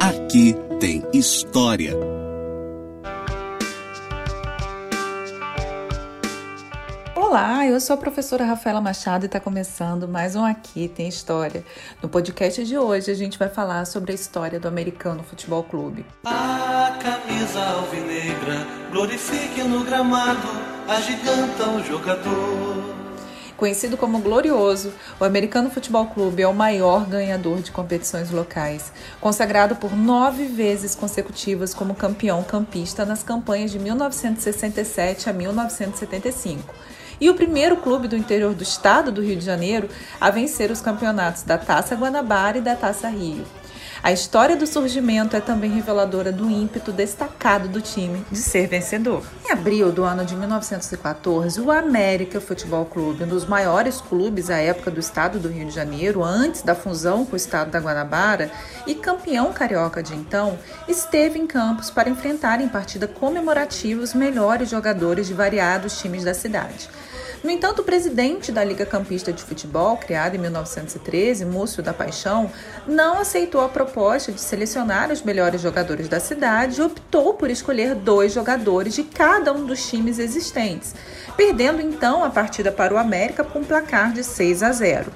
Aqui tem história. Olá, eu sou a professora Rafaela Machado e está começando mais um Aqui Tem História. No podcast de hoje a gente vai falar sobre a história do Americano Futebol Clube. A camisa alvinegra glorifique no gramado, agiganta o jogador. Conhecido como Glorioso, o Americano Futebol Clube é o maior ganhador de competições locais, consagrado por nove vezes consecutivas como campeão campista nas campanhas de 1967 a 1975 e o primeiro clube do interior do estado do Rio de Janeiro a vencer os campeonatos da Taça Guanabara e da Taça Rio. A história do surgimento é também reveladora do ímpeto destacado do time de ser vencedor. Em abril do ano de 1914, o América Futebol Clube, um dos maiores clubes à época do estado do Rio de Janeiro, antes da fusão com o estado da Guanabara, e campeão carioca de então, esteve em campos para enfrentar em partida comemorativa os melhores jogadores de variados times da cidade. No entanto, o presidente da Liga Campista de Futebol, criada em 1913, Múcio da Paixão, não aceitou a proposta de selecionar os melhores jogadores da cidade e optou por escolher dois jogadores de cada um dos times existentes, perdendo então a partida para o América com um placar de 6 a 0.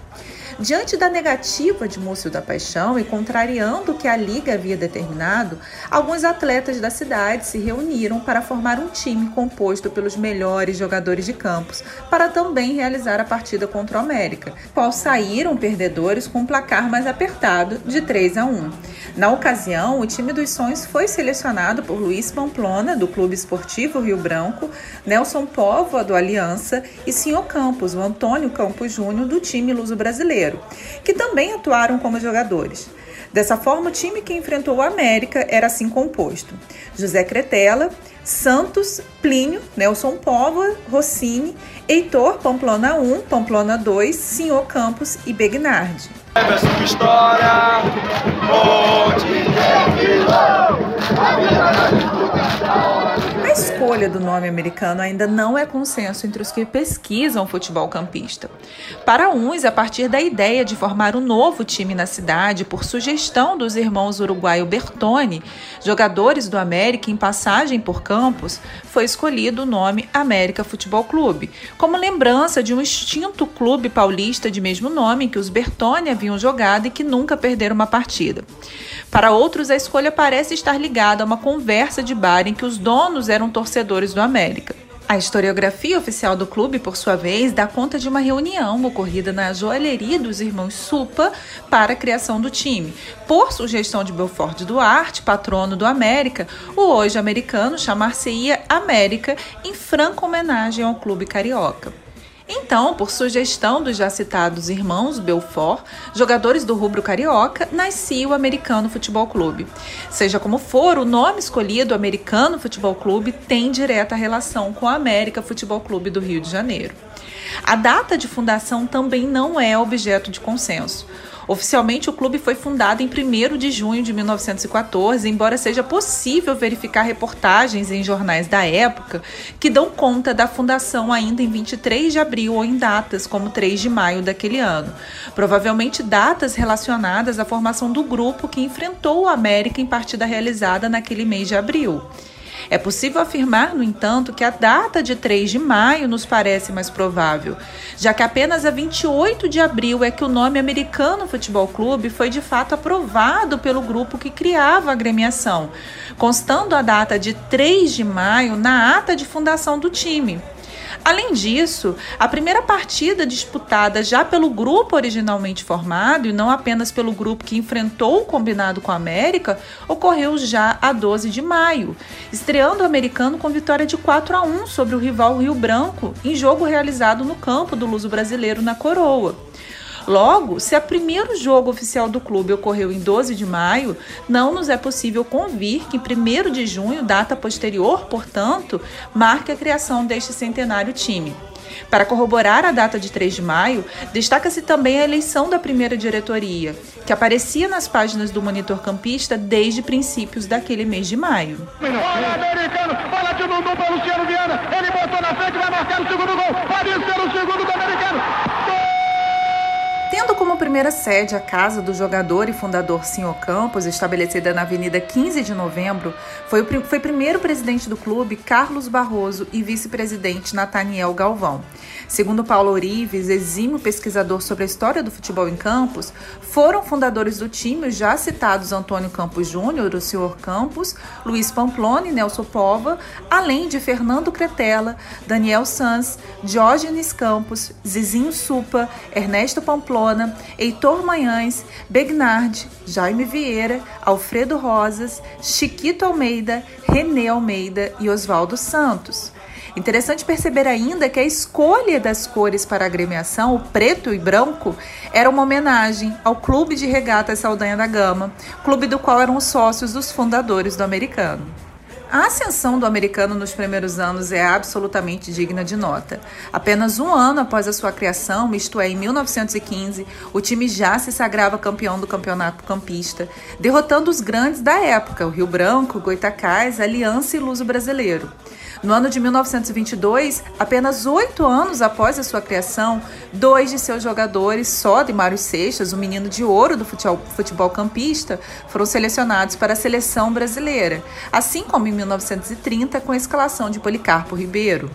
Diante da negativa de Múcio da Paixão e contrariando o que a Liga havia determinado, alguns atletas da cidade se reuniram para formar um time composto pelos melhores jogadores de campos, para também realizar a partida contra o América, qual saíram perdedores com um placar mais apertado de 3 a 1. Na ocasião, o time dos sonhos foi selecionado por Luiz Pamplona, do Clube Esportivo Rio Branco, Nelson Póvoa, do Aliança, e Senhor Campos, o Antônio Campos Júnior, do time luso brasileiro Que também atuaram como jogadores. Dessa forma, o time que enfrentou o América era assim composto: José Cretela, Santos, Plínio, Nelson Póvoa, Rossini, Heitor, Pamplona 1, Pamplona 2, Senhor Campos e Begnardi. História, onde é que a vida a escolha do nome americano ainda não é consenso entre os que pesquisam futebol campista. Para uns, a partir da ideia de formar um novo time na cidade, por sugestão dos irmãos uruguaio Bertoni, jogadores do América em passagem por Campos, foi escolhido o nome América Futebol Clube, como lembrança de um extinto clube paulista de mesmo nome que os Bertoni haviam jogado e que nunca perderam uma partida. Para outros, a escolha parece estar ligada a uma conversa de bar em que os donos eram torcedores do América. A historiografia oficial do clube, por sua vez, dá conta de uma reunião ocorrida na joalheria dos irmãos Supa para a criação do time. Por sugestão de Belfort Duarte, patrono do América, o hoje americano chamar-se-ia América em franca homenagem ao clube carioca. Então, por sugestão dos já citados irmãos Belfort, jogadores do rubro carioca, nascia o Americano Futebol Clube. Seja como for, o nome escolhido, Americano Futebol Clube, tem direta relação com o América Futebol Clube do Rio de Janeiro. A data de fundação também não é objeto de consenso. Oficialmente, o clube foi fundado em 1 de junho de 1914, embora seja possível verificar reportagens em jornais da época que dão conta da fundação ainda em 23 de abril ou em datas como 3 de maio daquele ano. Provavelmente datas relacionadas à formação do grupo que enfrentou o América em partida realizada naquele mês de abril. É possível afirmar, no entanto, que a data de 3 de maio nos parece mais provável, já que apenas a 28 de abril é que o nome Americano Futebol Clube foi de fato aprovado pelo grupo que criava a agremiação, constando a data de 3 de maio na ata de fundação do time. Além disso, a primeira partida disputada já pelo grupo originalmente formado e não apenas pelo grupo que enfrentou o combinado com a América ocorreu já a 12 de maio, estreando o americano com vitória de 4 a 1 sobre o rival Rio Branco em jogo realizado no campo do Luso Brasileiro na Coroa. Logo, se o primeiro jogo oficial do clube ocorreu em 12 de maio, não nos é possível convir que 1 de junho, data posterior, portanto, marque a criação deste centenário time. Para corroborar a data de 3 de maio, destaca-se também a eleição da primeira diretoria, que aparecia nas páginas do Monitor Campista desde princípios daquele mês de maio. Bola americano, bola de para Luciano Viana, ele botou na frente, vai marcar o segundo gol, pode ser o segundo do americano. Gol! Tendo como primeira sede a casa do jogador e fundador Senhor Campos, estabelecida na Avenida 15 de Novembro, foi o foi primeiro presidente do clube Carlos Barroso e vice-presidente Nathaniel Galvão. Segundo Paulo Orives, exímio pesquisador sobre a história do futebol em Campos, foram fundadores do time os já citados Antônio Campos Júnior, o Senhor Campos, Luiz Pamplona e Nelson Pova, além de Fernando Cretella, Daniel Sanz, Diógenes Campos, Zizinho Supa, Ernesto Pamplona, Heitor Manhães, Begnard, Jaime Vieira, Alfredo Rosas, Chiquito Almeida, René Almeida e Oswaldo Santos. Interessante perceber ainda que a escolha das cores para a agremiação, o preto e branco, era uma homenagem ao Clube de Regatas Saldanha da Gama, clube do qual eram os sócios dos fundadores do americano. A ascensão do americano nos primeiros anos é absolutamente digna de nota. Apenas um ano após a sua criação, isto é, em 1915, o time já se sagrava campeão do campeonato campista, derrotando os grandes da época, o Rio Branco, Goitacás, Aliança e Luso Brasileiro. No ano de 1922, apenas oito anos após a sua criação, dois de seus jogadores, só de Mário Seixas, o menino de ouro do futebol, futebol campista, foram selecionados para a seleção brasileira, assim como em 1930 com a escalação de Policarpo Ribeiro.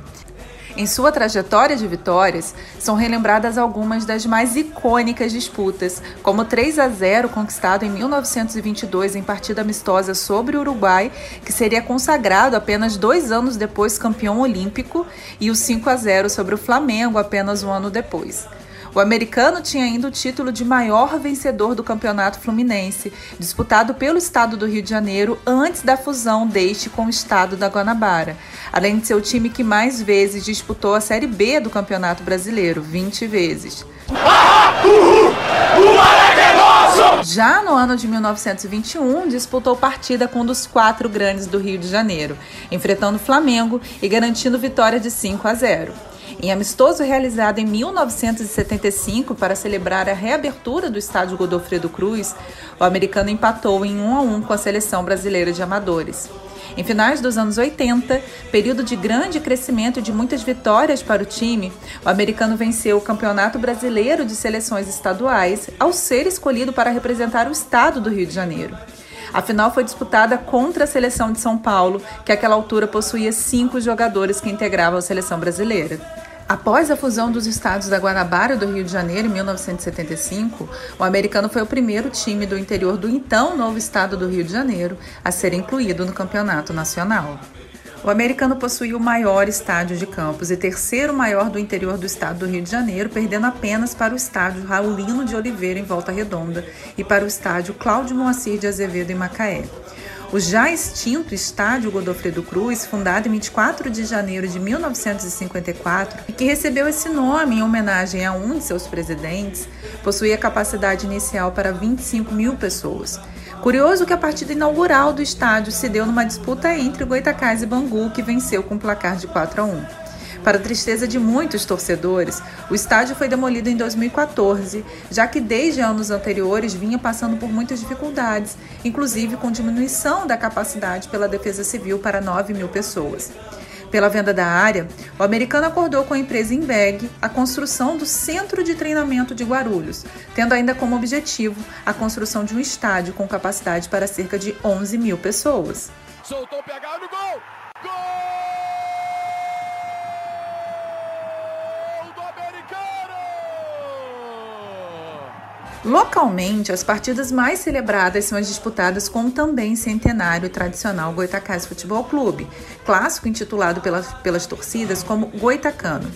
Em sua trajetória de vitórias, são relembradas algumas das mais icônicas disputas, como o 3 a 0 conquistado em 1922 em partida amistosa sobre o Uruguai, que seria consagrado apenas dois anos depois campeão olímpico, e o 5 a 0 sobre o Flamengo apenas um ano depois. O americano tinha ainda o título de maior vencedor do campeonato fluminense, disputado pelo estado do Rio de Janeiro antes da fusão deste com o estado da Guanabara, além de ser o time que mais vezes disputou a Série B do Campeonato Brasileiro, 20 vezes. Já no ano de 1921, disputou partida com um dos quatro grandes do Rio de Janeiro, enfrentando o Flamengo e garantindo vitória de 5 a 0. Em amistoso realizado em 1975 para celebrar a reabertura do estádio Godofredo Cruz, o americano empatou em 1 a 1 com a seleção brasileira de amadores. Em finais dos anos 80, período de grande crescimento e de muitas vitórias para o time, o americano venceu o Campeonato Brasileiro de Seleções Estaduais ao ser escolhido para representar o estado do Rio de Janeiro. A final foi disputada contra a seleção de São Paulo, que àquela altura possuía cinco jogadores que integravam a seleção brasileira. Após a fusão dos estados da Guanabara e do Rio de Janeiro em 1975, o americano foi o primeiro time do interior do então novo estado do Rio de Janeiro a ser incluído no campeonato nacional. O americano possuía o maior estádio de campos e terceiro maior do interior do estado do Rio de Janeiro, perdendo apenas para o estádio Raulino de Oliveira em Volta Redonda e para o estádio Cláudio Moacir de Azevedo em Macaé. O já extinto Estádio Godofredo Cruz, fundado em 24 de janeiro de 1954 e que recebeu esse nome em homenagem a um de seus presidentes, possuía capacidade inicial para 25 mil pessoas. Curioso que a partida inaugural do estádio se deu numa disputa entre Goitacás e Bangu, que venceu com placar de 4 a 1. Para tristeza de muitos torcedores, o estádio foi demolido em 2014, já que desde anos anteriores vinha passando por muitas dificuldades, inclusive com diminuição da capacidade pela Defesa Civil para 9 mil pessoas. Pela venda da área, o americano acordou com a empresa Inveg a construção do Centro de Treinamento de Guarulhos, tendo ainda como objetivo a construção de um estádio com capacidade para cerca de 11 mil pessoas. Soltou, pegado, gol! Gol! Localmente, as partidas mais celebradas são as disputadas com o também centenário tradicional Goitacás Futebol Clube, clássico intitulado pelas, pelas torcidas como Goitacano.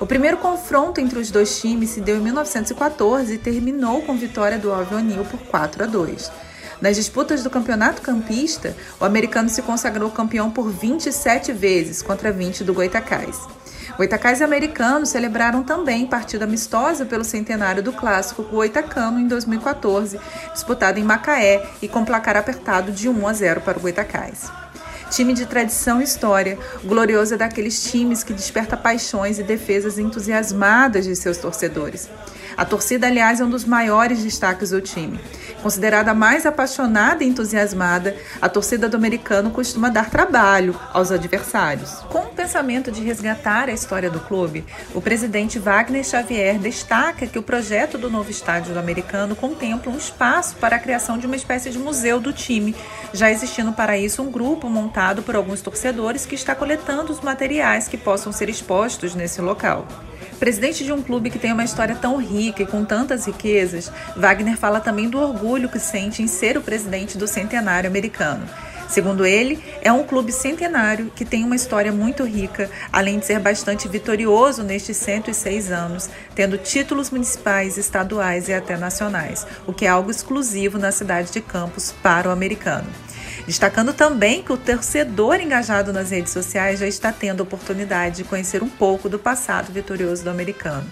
O primeiro confronto entre os dois times se deu em 1914 e terminou com vitória do Alvionil por 4 a 2. Nas disputas do campeonato campista, o americano se consagrou campeão por 27 vezes contra 20 do Goitacás. Goitacás e americanos celebraram também partida amistosa pelo centenário do clássico com o Goitacano em 2014, disputado em Macaé e com placar apertado de 1 a 0 para o Goitacás. Time de tradição e história, o Glorioso é daqueles times que desperta paixões e defesas entusiasmadas de seus torcedores. A torcida, aliás, é um dos maiores destaques do time. Considerada a mais apaixonada e entusiasmada, a torcida do americano costuma dar trabalho aos adversários. Com o pensamento de resgatar a história do clube, o presidente Wagner Xavier destaca que o projeto do novo estádio do americano contempla um espaço para a criação de uma espécie de museu do time, já existindo para isso um grupo montado por alguns torcedores que está coletando os materiais que possam ser expostos nesse local. Presidente de um clube que tem uma história tão rica e com tantas riquezas, Wagner fala também do orgulho que sente em ser o presidente do centenário americano. Segundo ele, é um clube centenário que tem uma história muito rica, além de ser bastante vitorioso nestes 106 anos, tendo títulos municipais, estaduais e até nacionais, o que é algo exclusivo na cidade de Campos para o americano. Destacando também que o torcedor engajado nas redes sociais já está tendo a oportunidade de conhecer um pouco do passado vitorioso do americano.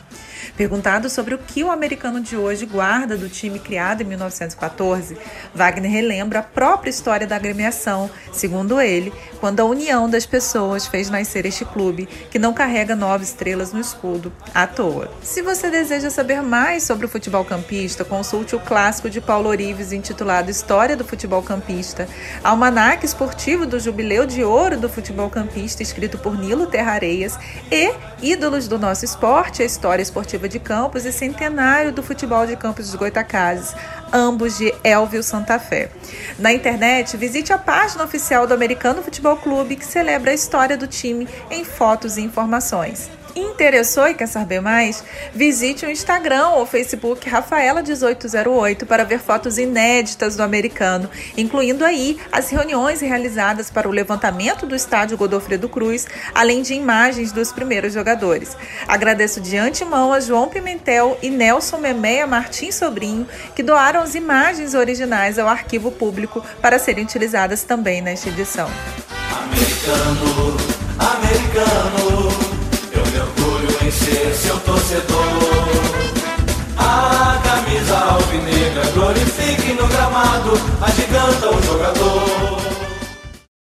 Perguntado sobre o que o americano de hoje guarda do time criado em 1914, Wagner relembra a própria história da agremiação, segundo ele, quando a união das pessoas fez nascer este clube, que não carrega nove estrelas no escudo à toa. Se você deseja saber mais sobre o futebol campista, consulte o clássico de Paulo Orives intitulado História do Futebol Campista, Almanaque Esportivo do Jubileu de Ouro do Futebol Campista, escrito por Nilo Terrareias, e Ídolos do Nosso Esporte, a História Esportiva Esportiva de Campos e Centenário do Futebol de Campos dos Goitacazes, ambos de Elvio Santa Fé. Na internet, visite a página oficial do Americano Futebol Clube, que celebra a história do time em fotos e informações interessou e quer saber mais, visite o Instagram ou Facebook Rafaela1808 para ver fotos inéditas do americano, incluindo aí as reuniões realizadas para o levantamento do estádio Godofredo Cruz, além de imagens dos primeiros jogadores. Agradeço de antemão a João Pimentel e Nelson Memeia Martins Sobrinho, que doaram as imagens originais ao arquivo público para serem utilizadas também nesta edição. Americano, americano Ser seu torcedor. A camisa alvinegra glorifique no gramado, agiganta o jogador.